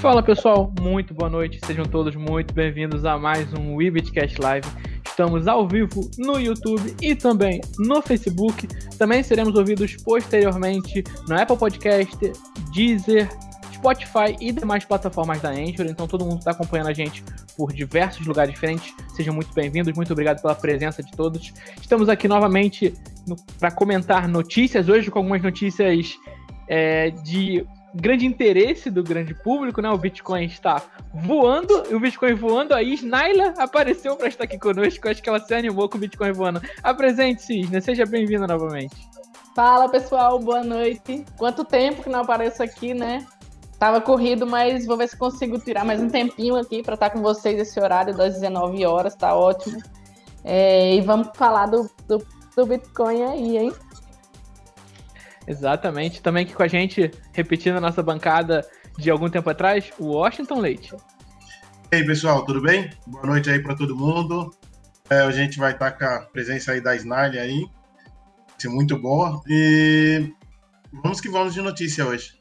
Fala pessoal, muito boa noite, sejam todos muito bem-vindos a mais um Webitcast Live. Estamos ao vivo no YouTube e também no Facebook. Também seremos ouvidos posteriormente no Apple Podcast, Deezer, Spotify e demais plataformas da Anchor. Então todo mundo está acompanhando a gente por diversos lugares diferentes. Sejam muito bem-vindos, muito obrigado pela presença de todos. Estamos aqui novamente para comentar notícias, hoje com algumas notícias é, de grande interesse do grande público, né? O Bitcoin está voando, e o Bitcoin voando, aí Snaila apareceu para estar aqui conosco, acho que ela se animou com o Bitcoin voando. Apresente-se, Isna, seja bem-vinda novamente. Fala pessoal, boa noite. Quanto tempo que não apareço aqui, né? Tava corrido, mas vou ver se consigo tirar mais um tempinho aqui para estar com vocês esse horário das 19 horas, tá ótimo. É, e vamos falar do, do, do Bitcoin aí, hein? Exatamente. Também aqui com a gente, repetindo a nossa bancada de algum tempo atrás, o Washington Leite. E aí, pessoal, tudo bem? Boa noite aí para todo mundo. É, a gente vai estar com a presença aí da Snarly aí. Vai ser muito boa. E vamos que vamos de notícia hoje.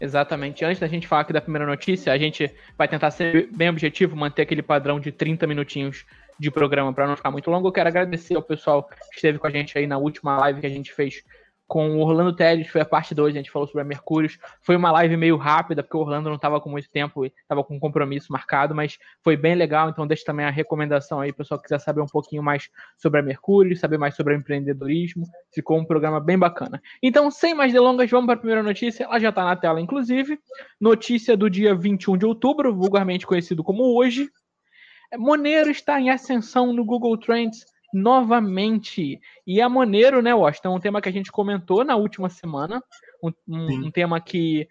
Exatamente. Antes da gente falar aqui da primeira notícia, a gente vai tentar ser bem objetivo, manter aquele padrão de 30 minutinhos de programa para não ficar muito longo. Eu quero agradecer ao pessoal que esteve com a gente aí na última live que a gente fez com o Orlando Teles, foi a parte 2, a gente falou sobre a Mercúrios. Foi uma live meio rápida, porque o Orlando não estava com muito tempo, estava com um compromisso marcado, mas foi bem legal, então deixa também a recomendação aí, pessoal que quiser saber um pouquinho mais sobre a Mercúrios, saber mais sobre o empreendedorismo. Ficou um programa bem bacana. Então, sem mais delongas, vamos para a primeira notícia, ela já está na tela, inclusive. Notícia do dia 21 de outubro, vulgarmente conhecido como hoje. Monero está em ascensão no Google Trends novamente. E a Monero, né, Washington, é um tema que a gente comentou na última semana, um, um, um tema que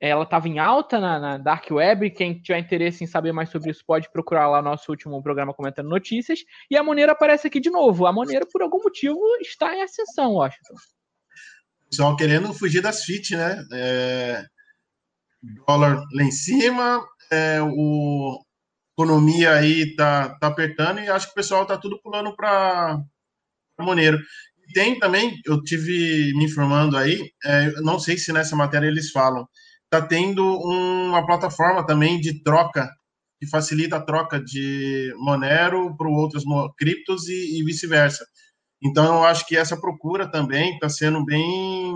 ela estava em alta na, na, Dark Web. Quem tiver interesse em saber mais sobre isso pode procurar lá nosso último programa comentando notícias. E a Monero aparece aqui de novo. A Monero, por algum motivo, está em ascensão, Washington. Pessoal querendo fugir das FIT, né? É... Dólar lá em cima, é, o, economia aí tá, tá apertando e acho que o pessoal tá tudo pulando para Moneiro. Tem também, eu tive me informando aí, é, não sei se nessa matéria eles falam, tá tendo uma plataforma também de troca que facilita a troca de Monero para outros criptos e, e vice-versa. Então, eu acho que essa procura também está sendo bem,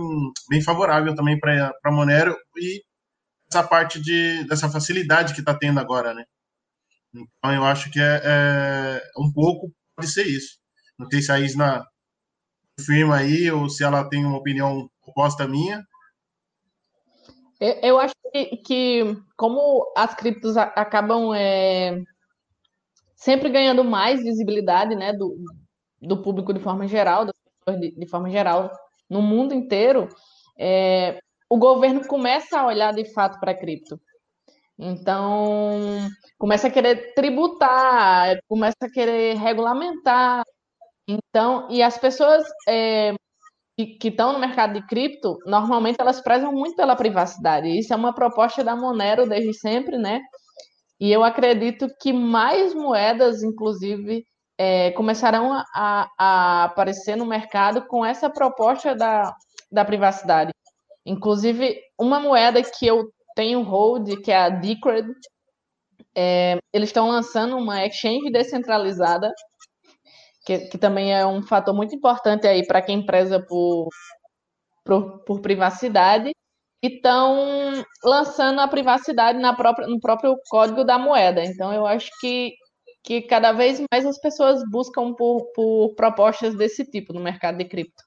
bem favorável também para Monero e essa parte de, dessa facilidade que está tendo agora, né? Então, eu acho que é, é, um pouco pode ser isso. Não sei se a Isna confirma aí ou se ela tem uma opinião oposta à minha. Eu acho que, que como as criptos acabam é, sempre ganhando mais visibilidade né, do, do público de forma geral, de, de forma geral, no mundo inteiro, é, o governo começa a olhar de fato para a cripto. Então, começa a querer tributar, começa a querer regulamentar. Então, e as pessoas é, que estão no mercado de cripto, normalmente elas prezam muito pela privacidade. Isso é uma proposta da Monero desde sempre, né? E eu acredito que mais moedas, inclusive, é, começarão a, a, aparecer no mercado com essa proposta da, da privacidade. Inclusive, uma moeda que eu tem o Hold, que é a Decred. É, eles estão lançando uma exchange descentralizada, que, que também é um fator muito importante aí para quem preza por, por, por privacidade. E estão lançando a privacidade na própria, no próprio código da moeda. Então, eu acho que, que cada vez mais as pessoas buscam por, por propostas desse tipo no mercado de cripto.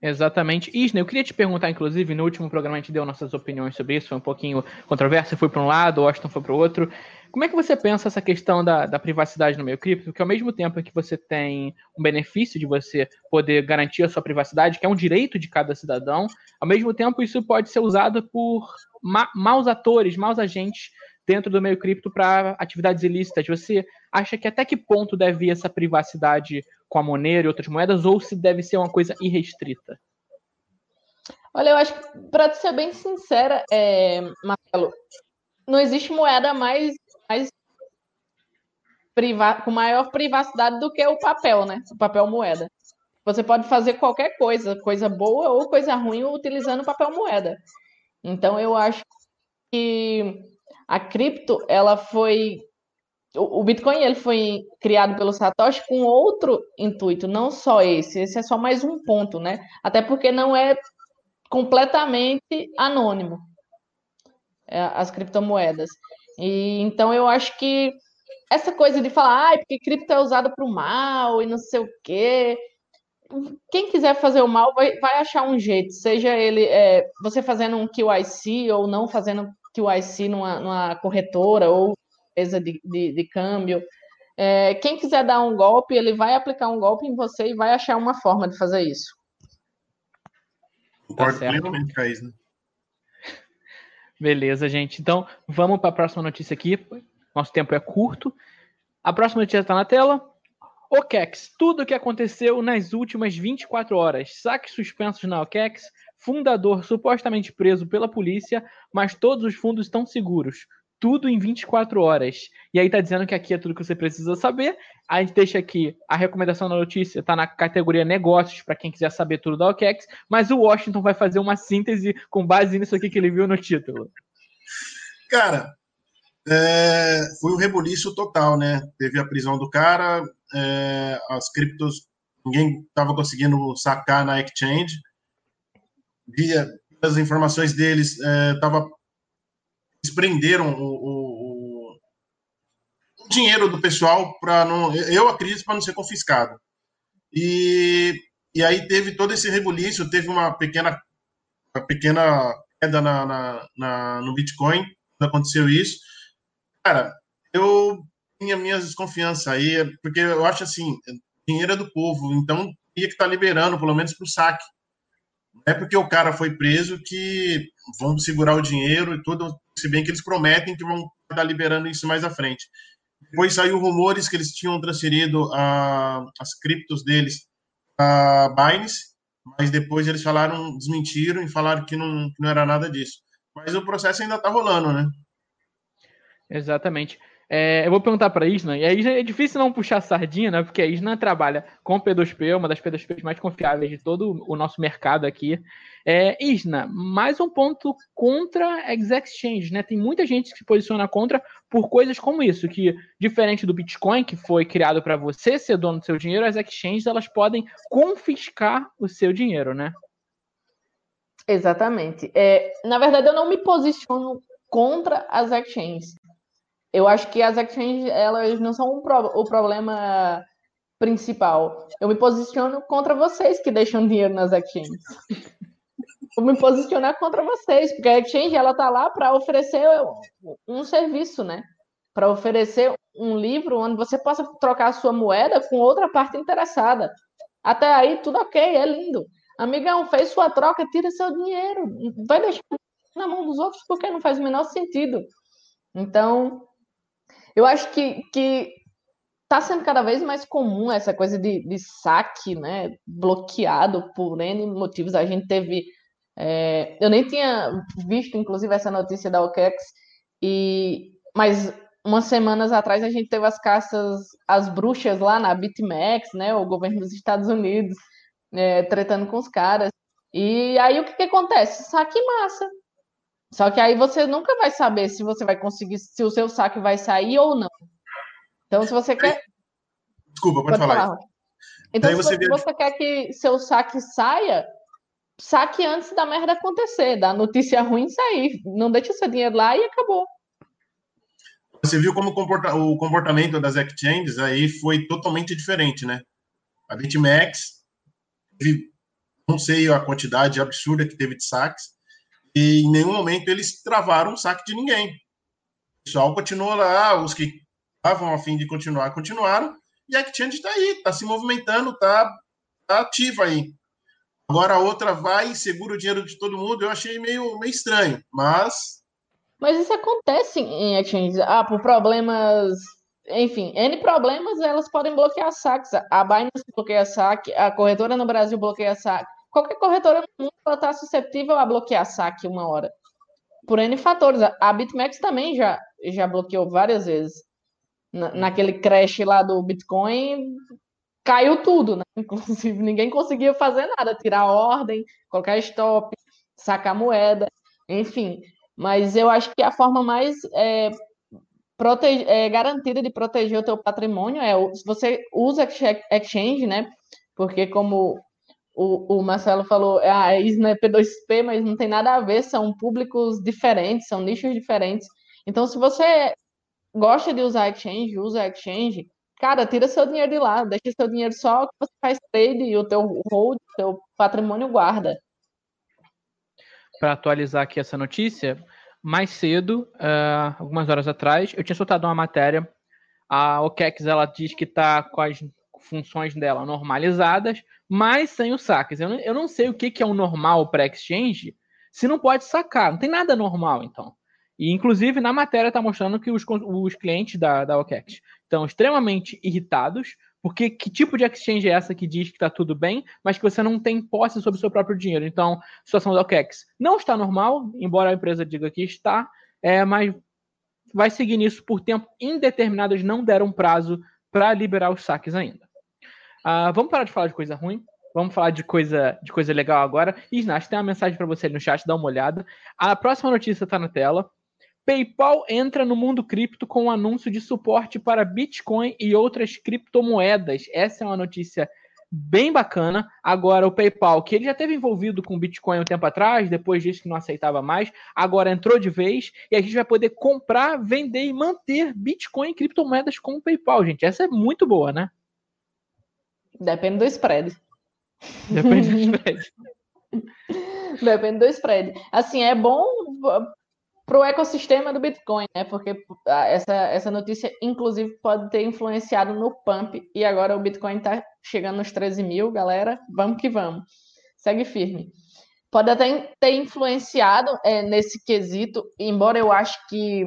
Exatamente. Isna, eu queria te perguntar, inclusive, no último programa a gente deu nossas opiniões sobre isso, foi um pouquinho controverso, foi para um lado, o Washington foi para o outro. Como é que você pensa essa questão da, da privacidade no meio cripto? Porque ao mesmo tempo que você tem um benefício de você poder garantir a sua privacidade, que é um direito de cada cidadão, ao mesmo tempo isso pode ser usado por ma maus atores, maus agentes dentro do meio cripto para atividades ilícitas. Você acha que até que ponto deve ir essa privacidade com a Monero e outras moedas, ou se deve ser uma coisa irrestrita? Olha, eu acho que, para ser bem sincera, é, Marcelo, não existe moeda mais, mais priva com maior privacidade do que o papel, né? O papel moeda. Você pode fazer qualquer coisa, coisa boa ou coisa ruim, utilizando papel moeda. Então, eu acho que a cripto, ela foi o Bitcoin ele foi criado pelo Satoshi com outro intuito, não só esse. Esse é só mais um ponto, né? Até porque não é completamente anônimo é, as criptomoedas. E então eu acho que essa coisa de falar, ah, porque cripto é usada para o mal e não sei o quê. Quem quiser fazer o mal vai, vai achar um jeito, seja ele é, você fazendo um QIC ou não fazendo QIC numa, numa corretora ou empresa de, de, de câmbio. É, quem quiser dar um golpe, ele vai aplicar um golpe em você e vai achar uma forma de fazer isso. Concordo tá plenamente com isso, né? Beleza, gente. Então, vamos para a próxima notícia aqui. Nosso tempo é curto. A próxima notícia está na tela. OKEx, tudo o que aconteceu nas últimas 24 horas. Saques suspensos na OKEx, fundador supostamente preso pela polícia, mas todos os fundos estão seguros tudo em 24 horas. E aí tá dizendo que aqui é tudo que você precisa saber. A gente deixa aqui a recomendação da notícia, tá na categoria negócios, para quem quiser saber tudo da OKEx, mas o Washington vai fazer uma síntese com base nisso aqui que ele viu no título. Cara, é, foi um rebuliço total, né? Teve a prisão do cara, é, as criptos, ninguém estava conseguindo sacar na exchange. Via as informações deles, é, eles prenderam o, o, o dinheiro do pessoal para não, eu acredito, para não ser confiscado. E, e aí teve todo esse rebuliço, teve uma pequena, uma pequena queda na, na, na, no Bitcoin quando aconteceu isso. Cara, eu tinha minhas desconfianças aí, porque eu acho assim, dinheiro é do povo, então tinha que estar tá liberando, pelo menos para o saque. Não é porque o cara foi preso que vão segurar o dinheiro e tudo, se bem que eles prometem que vão estar liberando isso mais à frente. Depois saiu rumores que eles tinham transferido a, as criptos deles a Binance, mas depois eles falaram, desmentiram e falaram que não, que não era nada disso. Mas o processo ainda está rolando, né? Exatamente. É, eu vou perguntar para a Isna, e a Isna é difícil não puxar sardinha, né? Porque a Isna trabalha com P2P, uma das P2Ps mais confiáveis de todo o nosso mercado aqui. É, Isna, mais um ponto contra Exchange, né? Tem muita gente que se posiciona contra por coisas como isso, que diferente do Bitcoin, que foi criado para você ser dono do seu dinheiro, as exchanges elas podem confiscar o seu dinheiro, né? Exatamente. É, na verdade, eu não me posiciono contra as exchanges eu acho que as exchanges elas não são um pro, o problema principal. Eu me posiciono contra vocês que deixam dinheiro nas exchanges. Vou me posicionar contra vocês, porque a exchange ela tá lá para oferecer um serviço, né? Para oferecer um livro onde você possa trocar sua moeda com outra parte interessada. Até aí tudo ok, é lindo. Amigão, fez sua troca, tira seu dinheiro. Vai deixar na mão dos outros porque não faz o menor sentido. Então, eu acho que, que tá sendo cada vez mais comum essa coisa de, de saque, né? Bloqueado por N motivos. A gente teve. É, eu nem tinha visto, inclusive, essa notícia da OKEx, e, mas umas semanas atrás a gente teve as caças as bruxas lá na BitMEX, né? O governo dos Estados Unidos é, tretando com os caras. E aí o que, que acontece? Saque massa. Só que aí você nunca vai saber se você vai conseguir, se o seu saque vai sair ou não. Então, se você quer. Desculpa, pode, pode falar. falar. Então, se você, quer que seu saque saia, saque antes da merda acontecer, da notícia ruim sair. Não deixe seu dinheiro lá e acabou. Você viu como o comportamento das exchanges aí foi totalmente diferente, né? A BitMEX, não sei a quantidade absurda que teve de saques, e em nenhum momento eles travaram o saque de ninguém. O pessoal continuou lá, os que estavam a fim de continuar, continuaram, e a Exchange está aí, está se movimentando, está tá ativa aí. Agora a outra vai e segura o dinheiro de todo mundo, eu achei meio, meio estranho, mas. Mas isso acontece em Exchange. Ah, por problemas. Enfim, N problemas, elas podem bloquear saques. A Binance bloqueia saque, a corretora no Brasil bloqueia saque qualquer corretora no mundo está suscetível a bloquear saque uma hora. Por N fatores. A BitMEX também já, já bloqueou várias vezes. Na, naquele crash lá do Bitcoin, caiu tudo, né? Inclusive, ninguém conseguia fazer nada, tirar ordem, colocar stop, sacar moeda, enfim. Mas eu acho que a forma mais é, prote... é, garantida de proteger o teu patrimônio é se você usa exchange, né? Porque como o, o Marcelo falou, ah, isso não é P2P, mas não tem nada a ver, são públicos diferentes, são nichos diferentes. Então, se você gosta de usar exchange, usa exchange, cara, tira seu dinheiro de lá, deixa seu dinheiro só que você faz trade e o teu hold, o teu patrimônio guarda. Para atualizar aqui essa notícia, mais cedo, uh, algumas horas atrás, eu tinha soltado uma matéria. A OKEx ela diz que está com as funções dela normalizadas, mas sem os saques. Eu não, eu não sei o que, que é o normal para exchange se não pode sacar. Não tem nada normal, então. E, inclusive, na matéria está mostrando que os, os clientes da, da OKEx estão extremamente irritados, porque que tipo de exchange é essa que diz que está tudo bem, mas que você não tem posse sobre o seu próprio dinheiro? Então, a situação da OKEx não está normal, embora a empresa diga que está, é, mas vai seguir nisso por tempo indeterminado. Eles não deram prazo para liberar os saques ainda. Uh, vamos parar de falar de coisa ruim. Vamos falar de coisa, de coisa legal agora. Isnash, tem uma mensagem para você ali no chat, dá uma olhada. A próxima notícia está na tela. PayPal entra no mundo cripto com um anúncio de suporte para Bitcoin e outras criptomoedas. Essa é uma notícia bem bacana. Agora, o PayPal, que ele já teve envolvido com Bitcoin um tempo atrás, depois disse que não aceitava mais, agora entrou de vez e a gente vai poder comprar, vender e manter Bitcoin e criptomoedas com o PayPal, gente. Essa é muito boa, né? Depende do spread. Depende do spread. Depende do spread. Assim, é bom para o ecossistema do Bitcoin, né? Porque essa, essa notícia, inclusive, pode ter influenciado no pump. E agora o Bitcoin está chegando nos 13 mil, galera. Vamos que vamos. Segue firme. Pode até ter influenciado é, nesse quesito, embora eu acho que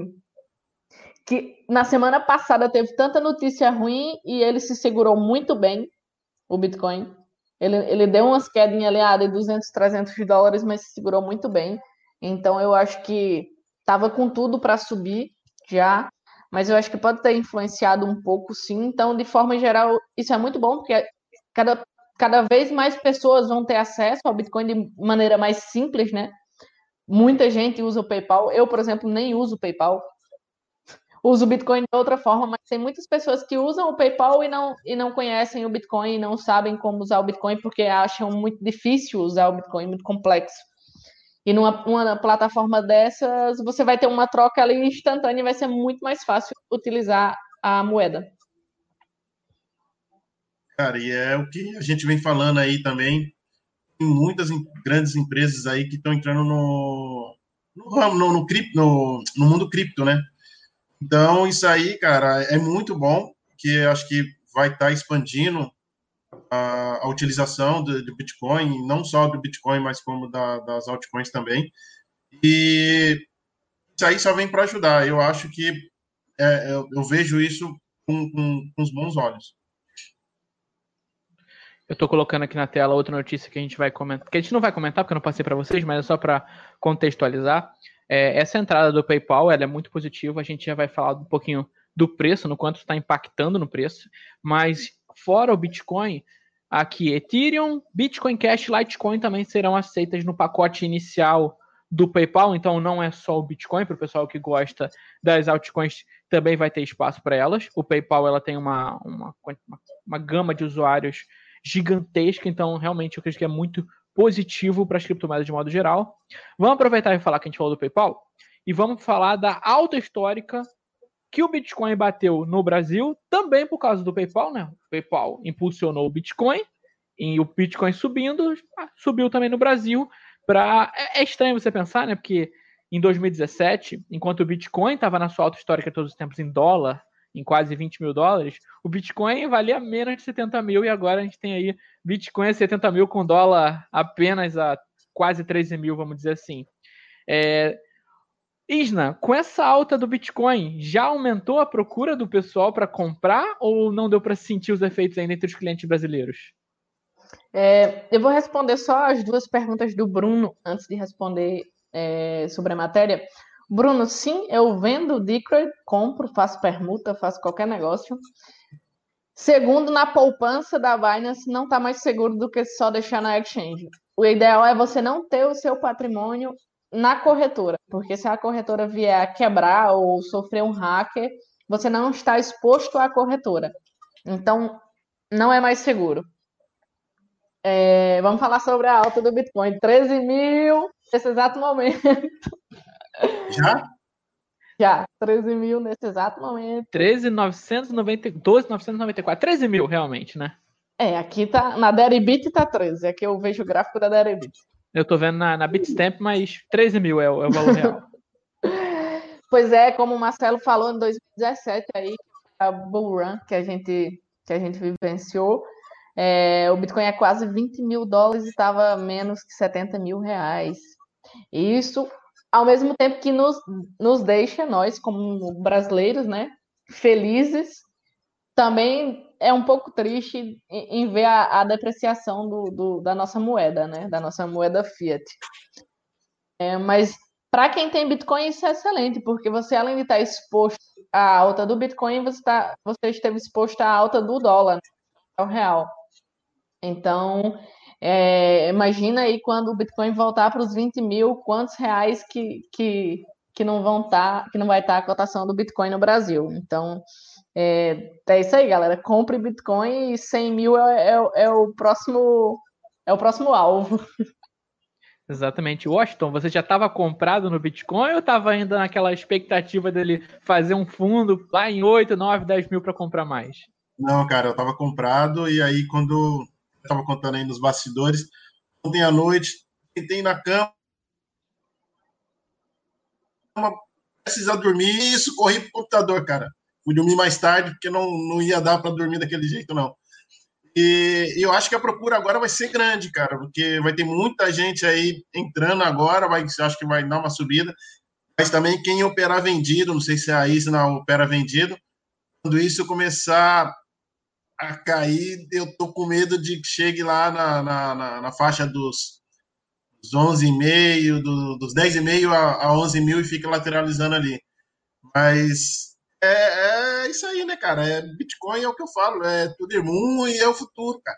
que na semana passada teve tanta notícia ruim e ele se segurou muito bem o Bitcoin. Ele, ele deu umas quedinhas ali ah, de 200, 300 dólares, mas se segurou muito bem. Então eu acho que estava com tudo para subir já, mas eu acho que pode ter influenciado um pouco sim. Então, de forma geral, isso é muito bom, porque cada, cada vez mais pessoas vão ter acesso ao Bitcoin de maneira mais simples, né? Muita gente usa o PayPal. Eu, por exemplo, nem uso o PayPal usa o Bitcoin de outra forma, mas tem muitas pessoas que usam o PayPal e não, e não conhecem o Bitcoin, e não sabem como usar o Bitcoin porque acham muito difícil usar o Bitcoin, muito complexo. E numa uma plataforma dessas, você vai ter uma troca ali instantânea e vai ser muito mais fácil utilizar a moeda. Cara, e é o que a gente vem falando aí também. Tem muitas grandes empresas aí que estão entrando no, no, no, no, cripto, no, no mundo cripto, né? Então, isso aí, cara, é muito bom, que acho que vai estar tá expandindo a, a utilização do, do, Bitcoin, não só do Bitcoin, mas como da, das altcoins também. E isso aí só vem para ajudar. Eu acho que é, eu, eu, vejo isso com, com, com os bons olhos. Eu estou colocando aqui na tela outra notícia que a gente vai comentar, que a gente não vai comentar porque eu não passei para vocês, mas é só para contextualizar. É, essa entrada do PayPal ela é muito positiva. A gente já vai falar um pouquinho do preço, no quanto está impactando no preço. Mas fora o Bitcoin, aqui Ethereum, Bitcoin Cash, Litecoin também serão aceitas no pacote inicial do PayPal. Então não é só o Bitcoin para o pessoal que gosta das altcoins também vai ter espaço para elas. O PayPal ela tem uma, uma, uma, uma gama de usuários gigantesca, então realmente eu acredito que é muito positivo para as criptomoedas de modo geral. Vamos aproveitar e falar que a gente falou do PayPal e vamos falar da alta histórica que o Bitcoin bateu no Brasil, também por causa do PayPal, né? O PayPal impulsionou o Bitcoin e o Bitcoin subindo, ah, subiu também no Brasil. Pra... É, é estranho você pensar, né? Porque em 2017, enquanto o Bitcoin estava na sua alta histórica todos os tempos em dólar, em quase 20 mil dólares, o Bitcoin valia menos de 70 mil e agora a gente tem aí Bitcoin a 70 mil com dólar apenas a quase 13 mil, vamos dizer assim. É... Isna, com essa alta do Bitcoin, já aumentou a procura do pessoal para comprar ou não deu para sentir os efeitos ainda entre os clientes brasileiros? É, eu vou responder só as duas perguntas do Bruno antes de responder é, sobre a matéria. Bruno, sim, eu vendo Decred, compro, faço permuta, faço qualquer negócio. Segundo, na poupança da Binance não está mais seguro do que só deixar na exchange. O ideal é você não ter o seu patrimônio na corretora, porque se a corretora vier a quebrar ou sofrer um hacker, você não está exposto à corretora. Então, não é mais seguro. É, vamos falar sobre a alta do Bitcoin. 13 mil nesse exato momento. Já? Já, 13 mil nesse exato momento. 13,994. 13 mil, realmente, né? É, aqui tá. Na Deribit tá 13. Aqui eu vejo o gráfico da Deribit. Eu tô vendo na, na Bitstamp, mas 13 mil é o, é o valor real. pois é, como o Marcelo falou em 2017 aí, a Bull Run que a gente, que a gente vivenciou. É, o Bitcoin é quase 20 mil dólares e estava menos que 70 mil reais. Isso, ao mesmo tempo que nos, nos deixa, nós, como brasileiros, né, felizes, também é um pouco triste em, em ver a, a depreciação do, do, da nossa moeda, né, da nossa moeda fiat. É, mas para quem tem Bitcoin, isso é excelente, porque você, além de estar exposto à alta do Bitcoin, você, tá, você esteve exposto à alta do dólar, né, ao real. Então, é, imagina aí quando o Bitcoin voltar para os 20 mil, quantos reais que, que, que não vão estar, tá, que não vai estar tá a cotação do Bitcoin no Brasil. Então, é, é isso aí, galera. Compre Bitcoin e 100 mil é, é, é o próximo é o próximo alvo. Exatamente. Washington, você já estava comprado no Bitcoin ou estava ainda naquela expectativa dele fazer um fundo lá em 8, 9, 10 mil para comprar mais? Não, cara, eu estava comprado e aí quando estava contando aí nos bastidores. Ontem à noite, tentei na cama, precisar dormir, e isso, corri pro computador, cara. Fui dormir mais tarde, porque não, não ia dar para dormir daquele jeito, não. E, e eu acho que a procura agora vai ser grande, cara, porque vai ter muita gente aí entrando agora, vai, acho que vai dar uma subida. Mas também quem operar vendido, não sei se é a Isna opera vendido, quando isso começar a cair, eu tô com medo de que chegue lá na, na, na, na faixa dos, dos 11,5, do, dos 10,5 a, a 11 mil e fica lateralizando ali. Mas é, é, isso aí, né, cara? É, Bitcoin é o que eu falo, é tudo irmão e é o futuro, cara.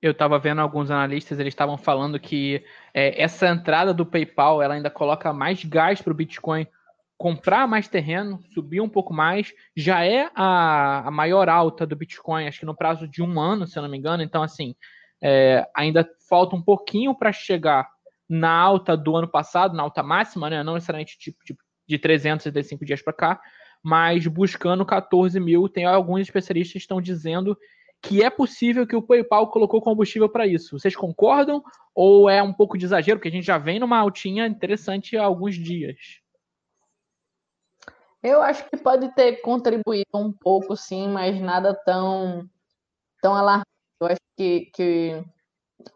Eu estava vendo alguns analistas, eles estavam falando que é, essa entrada do PayPal ela ainda coloca mais gás para o Bitcoin comprar mais terreno, subir um pouco mais, já é a, a maior alta do Bitcoin, acho que no prazo de um ano, se eu não me engano. Então, assim, é, ainda falta um pouquinho para chegar na alta do ano passado, na alta máxima, né? Não necessariamente tipo, tipo de 365 dias para cá, mas buscando 14 mil. Tem alguns especialistas que estão dizendo que é possível que o PayPal colocou combustível para isso. Vocês concordam ou é um pouco de exagero? Porque a gente já vem numa altinha interessante há alguns dias. Eu acho que pode ter contribuído um pouco, sim, mas nada tão, tão alarmante. Eu acho que, que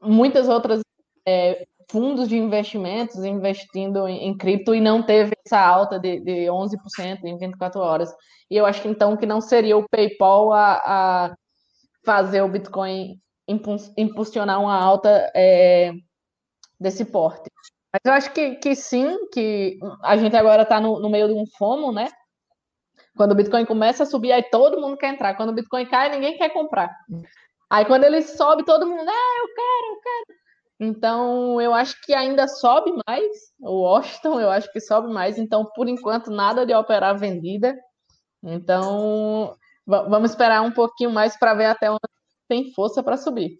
muitas outras é, fundos de investimentos investindo em, em, cripto e não teve essa alta de, de 11% em 24 horas. E eu acho que então que não seria o PayPal a, a fazer o Bitcoin impulsionar uma alta é, desse porte. Mas eu acho que, que sim, que a gente agora está no, no, meio de um FOMO, né? Quando o Bitcoin começa a subir, aí todo mundo quer entrar. Quando o Bitcoin cai, ninguém quer comprar. Aí quando ele sobe, todo mundo, ah, eu quero, eu quero. Então, eu acho que ainda sobe mais. O Washington, eu acho que sobe mais. Então, por enquanto, nada de operar vendida. Então, vamos esperar um pouquinho mais para ver até onde tem força para subir.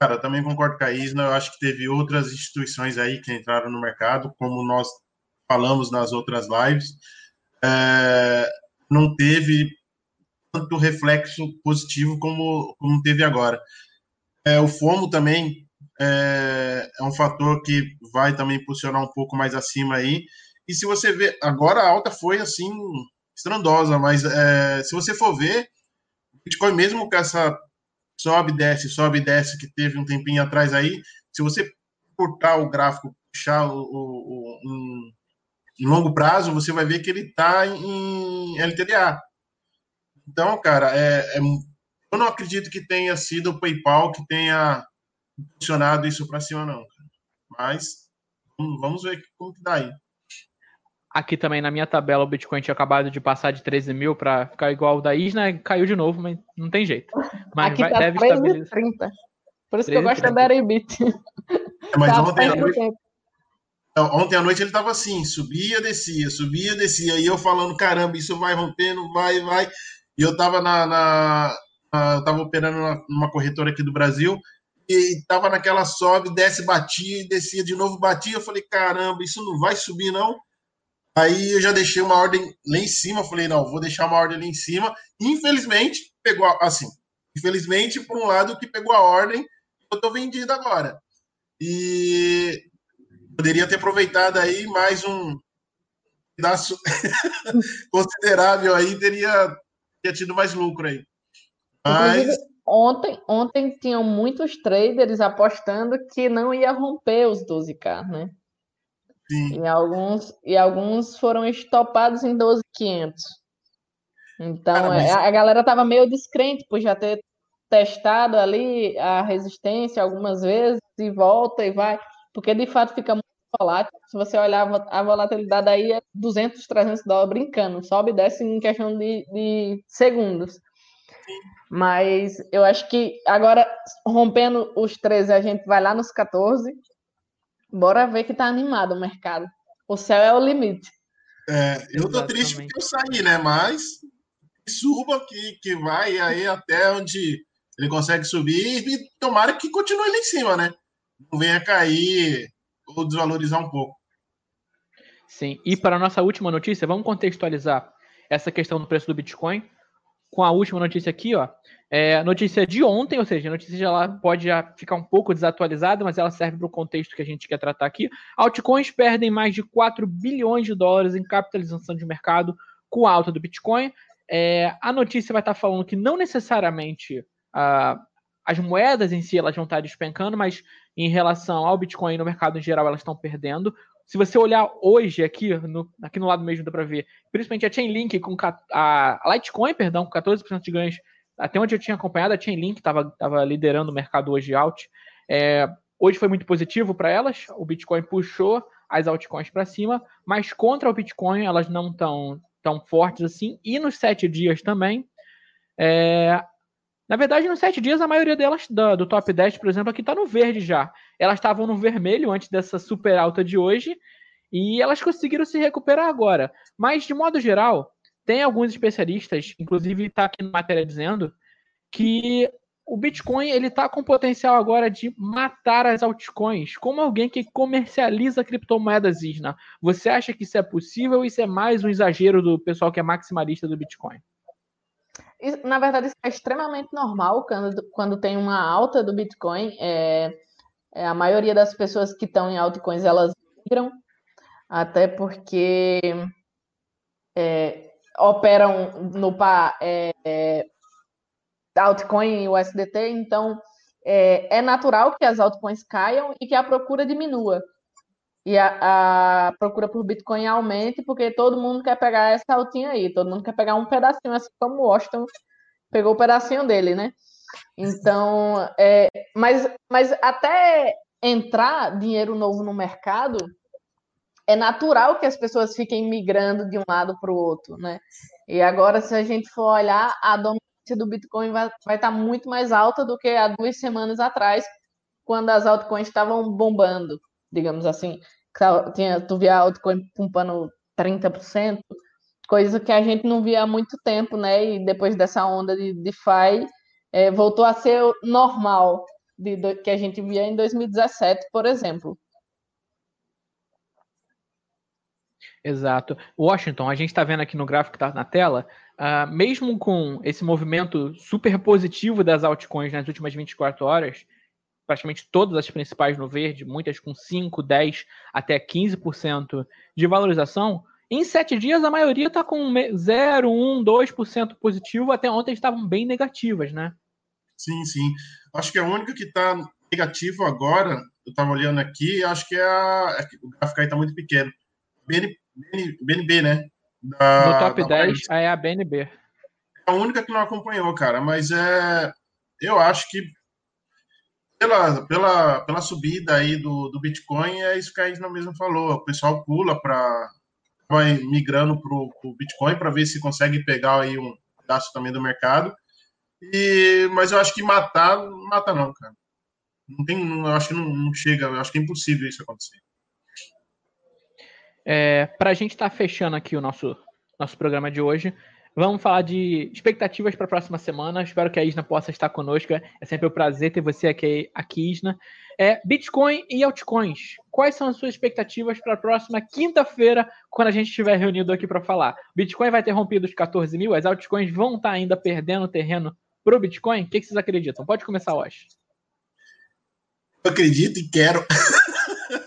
Cara, também concordo com a Isna. Eu acho que teve outras instituições aí que entraram no mercado, como nós falamos nas outras lives, é, não teve tanto reflexo positivo como, como teve agora. É, o FOMO também é, é, um fator que vai também posicionar um pouco mais acima aí. E se você ver, agora a alta foi assim estrondosa, mas é, se você for ver, Bitcoin mesmo com essa sobe, desce, sobe, desce, que teve um tempinho atrás aí, se você cortar o gráfico, puxar o, o, um, em longo prazo, você vai ver que ele está em LTDA. Então, cara, é, é, eu não acredito que tenha sido o PayPal que tenha funcionado isso para cima, não. Mas vamos ver como que dá aí. Aqui também na minha tabela o Bitcoin tinha acabado de passar de 13 mil para ficar igual o da Isna, caiu de novo, mas não tem jeito. Mas Aqui vai, tá deve 30. Por isso 13, que eu gosto 30. da Deribit. É, mas tá ontem à, noite, ontem à noite ele estava assim, subia, descia, subia, descia, e eu falando, caramba, isso vai rompendo, vai, vai. E eu estava na, na, na, eu tava operando numa corretora aqui do Brasil, e tava naquela sobe, desce, batia, descia de novo, batia. Eu falei, caramba, isso não vai subir, não. Aí eu já deixei uma ordem lá em cima. Falei, não, vou deixar uma ordem lá em cima. Infelizmente, pegou assim. Infelizmente, por um lado, que pegou a ordem, eu tô vendido agora. E poderia ter aproveitado aí mais um pedaço considerável aí, teria, teria tido mais lucro aí. Mas. Ontem, ontem tinham muitos traders apostando que não ia romper os 12K, né? Sim. E alguns, e alguns foram estopados em 12,500. Então, Cara, mas... a, a galera tava meio descrente por já ter testado ali a resistência algumas vezes e volta e vai, porque de fato fica muito volátil. Se você olhar a volatilidade aí é 200, 300 dólares brincando, sobe e desce em questão de, de segundos. Mas eu acho que agora, rompendo os 13, a gente vai lá nos 14. Bora ver que tá animado o mercado. O céu é o limite. É, eu tô Exatamente. triste porque eu saí, né? Mas suba que, que vai aí até onde ele consegue subir e tomara que continue lá em cima, né? Não venha cair ou desvalorizar um pouco. Sim, e para a nossa última notícia, vamos contextualizar essa questão do preço do Bitcoin com a última notícia aqui, ó. É, notícia de ontem, ou seja, a notícia já pode já ficar um pouco desatualizada, mas ela serve para o contexto que a gente quer tratar aqui. Altcoins perdem mais de 4 bilhões de dólares em capitalização de mercado com a alta do Bitcoin. É, a notícia vai estar falando que não necessariamente uh, as moedas em si elas vão estar despencando, mas em relação ao Bitcoin no mercado em geral elas estão perdendo. Se você olhar hoje aqui no, aqui no lado mesmo dá para ver, principalmente a Chainlink com a, a Litecoin, perdão, com 14% de ganhos, até onde eu tinha acompanhado, a Chainlink estava tava liderando o mercado hoje out. É, hoje foi muito positivo para elas, o Bitcoin puxou as altcoins para cima, mas contra o Bitcoin elas não estão tão fortes assim, e nos sete dias também. É, na verdade, nos sete dias, a maioria delas, do, do top 10, por exemplo, aqui está no verde já elas estavam no vermelho antes dessa super alta de hoje e elas conseguiram se recuperar agora. Mas, de modo geral, tem alguns especialistas, inclusive está aqui na matéria dizendo, que o Bitcoin ele está com potencial agora de matar as altcoins, como alguém que comercializa criptomoedas Isna. Você acha que isso é possível ou isso é mais um exagero do pessoal que é maximalista do Bitcoin? Na verdade, isso é extremamente normal quando, quando tem uma alta do Bitcoin. É é, a maioria das pessoas que estão em altcoins, elas migram, até porque é, operam no par é, é, altcoin e USDT, então é, é, natural que as altcoins caiam e que a procura diminua. E a, a, procura por Bitcoin aumente, porque todo mundo quer pegar essa altinha aí, todo mundo quer pegar um pedacinho, assim como o Washington pegou o pedacinho dele, né? Então, é, mas, mas até entrar dinheiro novo no mercado, é natural que as pessoas fiquem migrando de um lado para o outro, né? E agora, se a gente for olhar, a dominância do Bitcoin vai, vai estar tá muito mais alta do que há duas semanas atrás, quando as altcoins estavam bombando, digamos assim. Tinha, tu via a altcoin pumpando 30%, coisa que a gente não via há muito tempo, né? E depois dessa onda de DeFi, é, voltou a ser normal de, de, que a gente via em 2017, por exemplo. Exato. Washington, a gente está vendo aqui no gráfico que está na tela, uh, mesmo com esse movimento super positivo das altcoins nas últimas 24 horas, praticamente todas as principais no verde, muitas com 5, 10, até 15% de valorização, em sete dias a maioria está com 0, 1, 2% positivo, até ontem estavam bem negativas, né? Sim, sim. Acho que a única que está negativo agora, eu estava olhando aqui, acho que é a. É o gráfico aí está muito pequeno. BN, BN, BNB, né? Da, no top 10 é a BNB. É a única que não acompanhou, cara, mas é. Eu acho que pela, pela, pela subida aí do, do Bitcoin, é isso que a Isna mesmo falou. O pessoal pula para. vai migrando para o Bitcoin para ver se consegue pegar aí um pedaço também do mercado. E, mas eu acho que matar, mata não, cara. Não tem, eu acho que não, não, chega, eu acho que é impossível isso acontecer. É, para a gente estar tá fechando aqui o nosso, nosso programa de hoje, Vamos falar de expectativas para a próxima semana. Espero que a Isna possa estar conosco. É sempre um prazer ter você aqui, aqui Isna. É, Bitcoin e altcoins. Quais são as suas expectativas para a próxima quinta-feira, quando a gente estiver reunido aqui para falar? Bitcoin vai ter rompido os 14 mil? As altcoins vão estar tá ainda perdendo terreno para o Bitcoin? O que, que vocês acreditam? Pode começar, hoje. Eu acredito e quero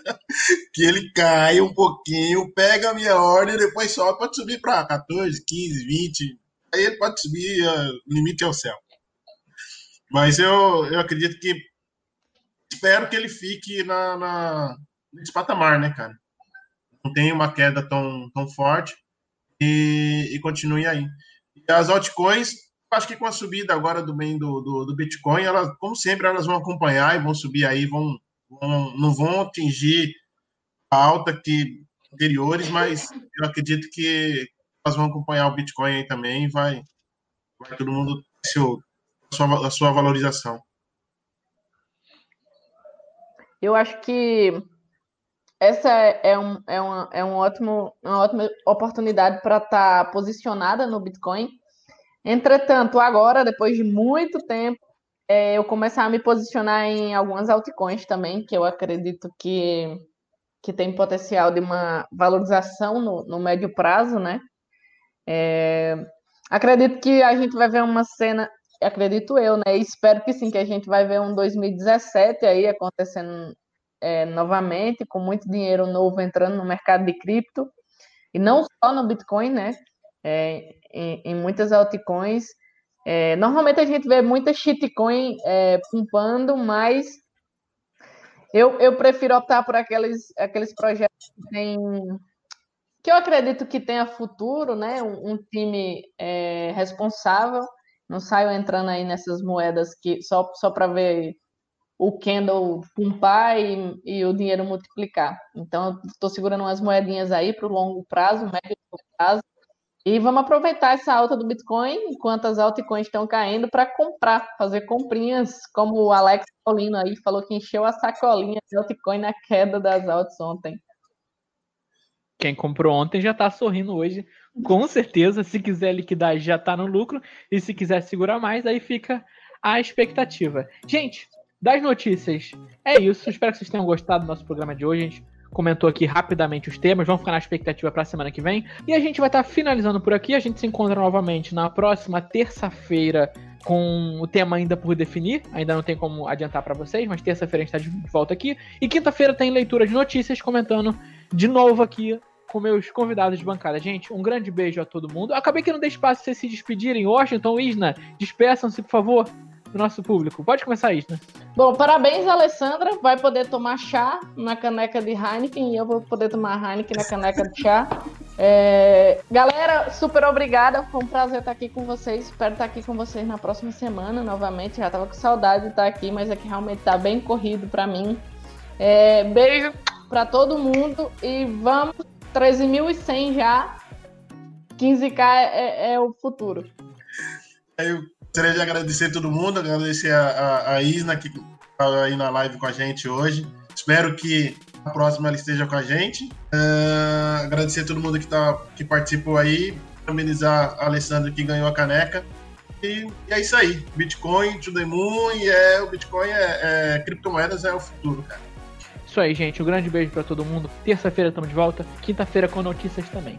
que ele caia um pouquinho, pega a minha ordem e depois sobe, pode subir para 14, 15, 20. Aí ele pode subir, o limite é o céu. Mas eu, eu acredito que. Espero que ele fique na, na, nesse patamar, né, cara? Não tem uma queda tão, tão forte e, e continue aí. E as altcoins, acho que com a subida agora do bem do, do, do Bitcoin, elas, como sempre, elas vão acompanhar e vão subir aí, vão, não vão atingir alta que anteriores, mas eu acredito que elas vão acompanhar o Bitcoin aí também e vai, vai todo mundo ter a, sua, a sua valorização. Eu acho que essa é, um, é, uma, é um ótimo, uma ótima oportunidade para estar tá posicionada no Bitcoin. Entretanto, agora, depois de muito tempo, é, eu começar a me posicionar em algumas altcoins também, que eu acredito que que tem potencial de uma valorização no, no médio prazo, né? É, acredito que a gente vai ver uma cena, acredito eu, né? Espero que sim, que a gente vai ver um 2017 aí acontecendo é, novamente, com muito dinheiro novo entrando no mercado de cripto, e não só no Bitcoin, né? É, em, em, muitas altcoins. É, normalmente a gente vê muita shitcoin é, pumpando, mas eu, eu prefiro optar por aqueles, aqueles projetos que tem que eu acredito que tenha futuro, né? Um, um time é, responsável. Não saio entrando aí nessas moedas que só, só para ver o candle pumpar e, e o dinheiro multiplicar. Então, estou segurando umas moedinhas aí para o longo prazo, médio prazo, e vamos aproveitar essa alta do Bitcoin, enquanto as altcoins estão caindo, para comprar, fazer comprinhas, como o Alex Colino aí falou que encheu a sacolinha de altcoin na queda das altas ontem. Quem comprou ontem já está sorrindo hoje, com certeza. Se quiser liquidar, já está no lucro. E se quiser segurar mais, aí fica a expectativa. Gente, das notícias, é isso. Espero que vocês tenham gostado do nosso programa de hoje. A gente comentou aqui rapidamente os temas, vamos ficar na expectativa para a semana que vem. E a gente vai estar tá finalizando por aqui. A gente se encontra novamente na próxima terça-feira com o tema ainda por definir. Ainda não tem como adiantar para vocês, mas terça-feira a gente está de volta aqui. E quinta-feira tem leitura de notícias comentando de novo aqui com meus convidados de bancada. Gente, um grande beijo a todo mundo. Acabei que não dei espaço para vocês se despedirem. Washington, Isna, despeçam-se, por favor do nosso público. Pode começar isso, né? Bom, parabéns, Alessandra. Vai poder tomar chá na caneca de Heineken e eu vou poder tomar Heineken na caneca de chá. É... Galera, super obrigada. Foi um prazer estar aqui com vocês. Espero estar aqui com vocês na próxima semana novamente. Já tava com saudade de estar aqui, mas aqui realmente tá bem corrido para mim. É... Beijo para todo mundo e vamos 13.100 já. 15k é, é o futuro. Eu Gostaria de agradecer todo mundo, agradecer a, a, a Isna que está aí na live com a gente hoje. Espero que a próxima ela esteja com a gente. Uh, agradecer a todo mundo que, tá, que participou aí. Parabenizar a Alessandra que ganhou a caneca. E, e, é isso aí. Bitcoin, to the moon, e é, o Bitcoin é, é criptomoedas é o futuro, cara. Isso aí, gente. Um grande beijo para todo mundo. Terça-feira estamos de volta. Quinta-feira com notícias também.